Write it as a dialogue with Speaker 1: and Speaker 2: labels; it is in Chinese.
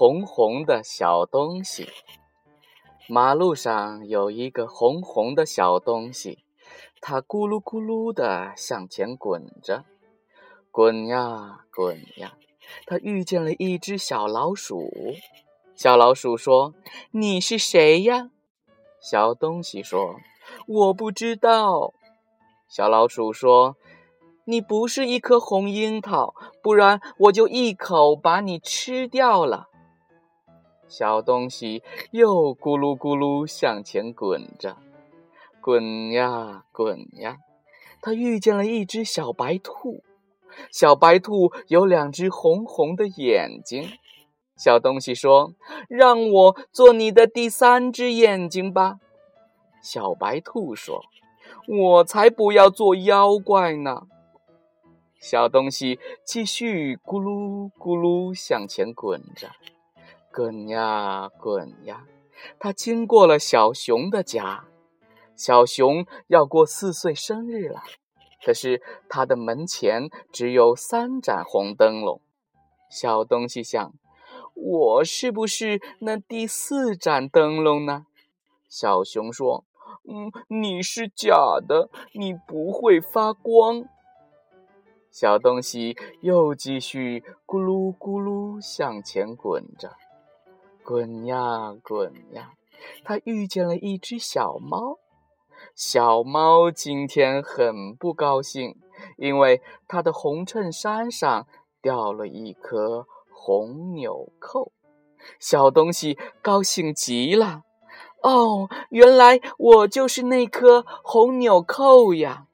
Speaker 1: 红红的小东西。马路上有一个红红的小东西，它咕噜咕噜地向前滚着，滚呀滚呀。它遇见了一只小老鼠。小老鼠说：“你是谁呀？”小东西说：“我不知道。”小老鼠说：“你不是一颗红樱桃，不然我就一口把你吃掉了。”小东西又咕噜咕噜向前滚着，滚呀滚呀，它遇见了一只小白兔。小白兔有两只红红的眼睛。小东西说：“让我做你的第三只眼睛吧。”小白兔说：“我才不要做妖怪呢。”小东西继续咕噜咕噜向前滚着。滚呀滚呀，他经过了小熊的家。小熊要过四岁生日了，可是他的门前只有三盏红灯笼。小东西想：我是不是那第四盏灯笼呢？小熊说：“嗯，你是假的，你不会发光。”小东西又继续咕噜咕噜向前滚着。滚呀滚呀，他遇见了一只小猫。小猫今天很不高兴，因为它的红衬衫上掉了一颗红纽扣。小东西高兴极了。哦，原来我就是那颗红纽扣呀！